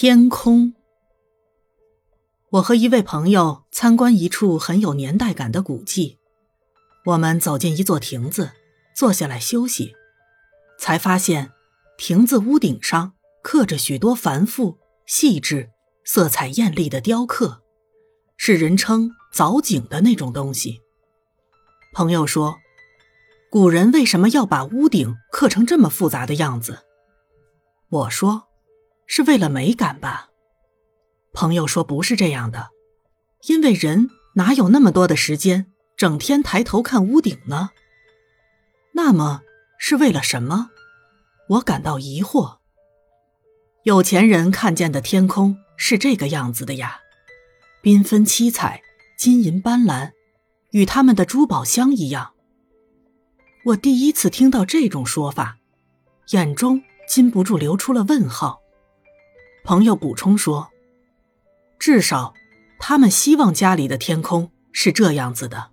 天空。我和一位朋友参观一处很有年代感的古迹，我们走进一座亭子，坐下来休息，才发现亭子屋顶上刻着许多繁复、细致、色彩艳丽的雕刻，是人称藻井的那种东西。朋友说，古人为什么要把屋顶刻成这么复杂的样子？我说。是为了美感吧？朋友说不是这样的，因为人哪有那么多的时间整天抬头看屋顶呢？那么是为了什么？我感到疑惑。有钱人看见的天空是这个样子的呀，缤纷七彩，金银斑斓，与他们的珠宝箱一样。我第一次听到这种说法，眼中禁不住流出了问号。朋友补充说：“至少，他们希望家里的天空是这样子的。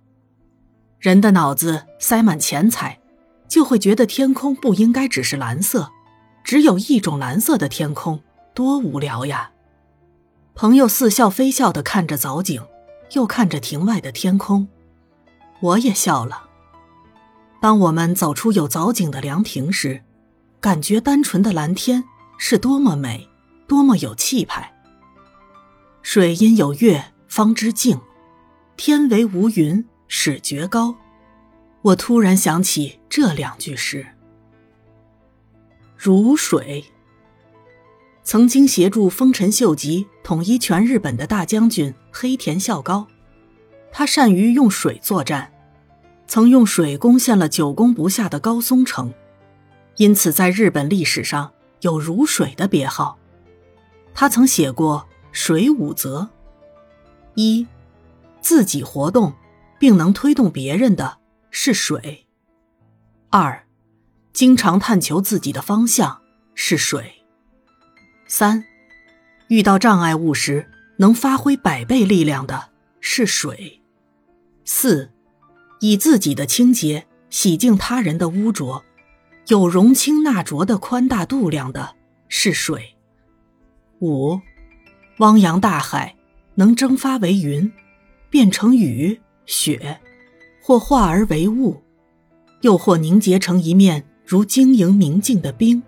人的脑子塞满钱财，就会觉得天空不应该只是蓝色，只有一种蓝色的天空，多无聊呀！”朋友似笑非笑的看着藻井，又看着庭外的天空，我也笑了。当我们走出有藻井的凉亭时，感觉单纯的蓝天是多么美。多么有气派！水因有月方知静，天为无云始觉高。我突然想起这两句诗。如水。曾经协助丰臣秀吉统一全日本的大将军黑田孝高，他善于用水作战，曾用水攻陷了久攻不下的高松城，因此在日本历史上有“如水”的别号。他曾写过《水五则》：一，自己活动并能推动别人的是水；二，经常探求自己的方向是水；三，遇到障碍物时能发挥百倍力量的是水；四，以自己的清洁洗净他人的污浊，有容清纳浊的宽大度量的是水。五，汪洋大海能蒸发为云，变成雨雪，或化而为雾，又或凝结成一面如晶莹明净的冰。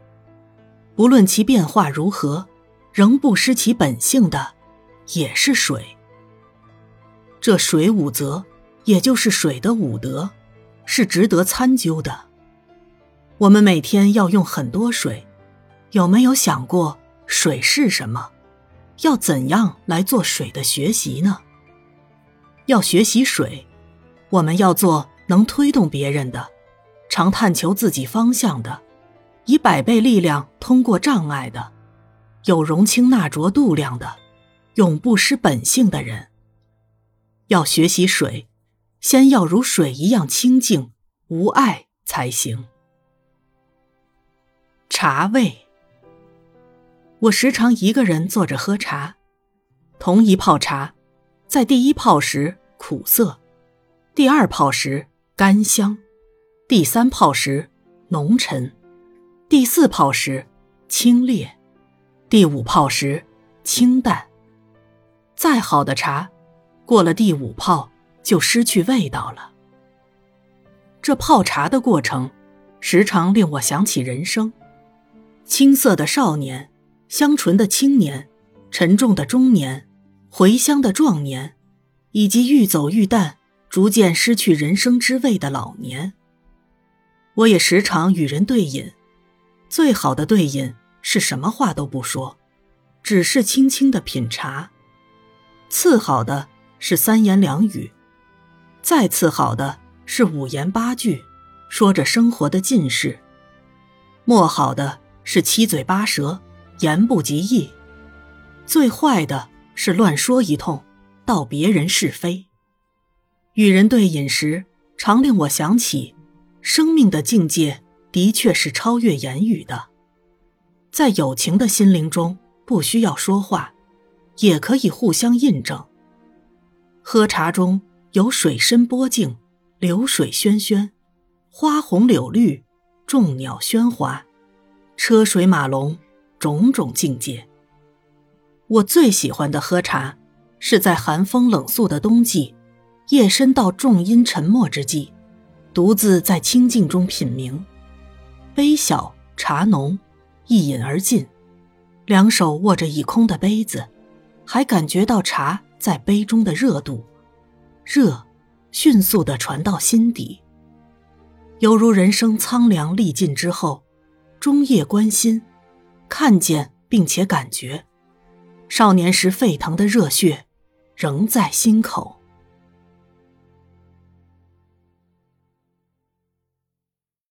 不论其变化如何，仍不失其本性的，也是水。这水五则，也就是水的五德，是值得参究的。我们每天要用很多水，有没有想过？水是什么？要怎样来做水的学习呢？要学习水，我们要做能推动别人的，常探求自己方向的，以百倍力量通过障碍的，有容清纳浊度量的，永不失本性的人。要学习水，先要如水一样清净无碍才行。茶味。我时常一个人坐着喝茶，同一泡茶，在第一泡时苦涩，第二泡时甘香，第三泡时浓沉，第四泡时清冽，第五泡时清淡。再好的茶，过了第五泡就失去味道了。这泡茶的过程，时常令我想起人生，青涩的少年。香醇的青年，沉重的中年，回乡的壮年，以及愈走愈淡、逐渐失去人生之味的老年。我也时常与人对饮，最好的对饮是什么话都不说，只是轻轻的品茶；次好的是三言两语；再次好的是五言八句，说着生活的近事；末好的是七嘴八舌。言不及义，最坏的是乱说一通，道别人是非。与人对饮时，常令我想起，生命的境界的确是超越言语的。在友情的心灵中，不需要说话，也可以互相印证。喝茶中有水深波静，流水喧喧，花红柳绿，众鸟喧哗，车水马龙。种种境界，我最喜欢的喝茶，是在寒风冷肃的冬季，夜深到重阴沉默之际，独自在清静中品茗。杯小茶浓，一饮而尽，两手握着已空的杯子，还感觉到茶在杯中的热度，热，迅速的传到心底。犹如人生苍凉历尽之后，终夜关心，看见并且感觉，少年时沸腾的热血，仍在心口。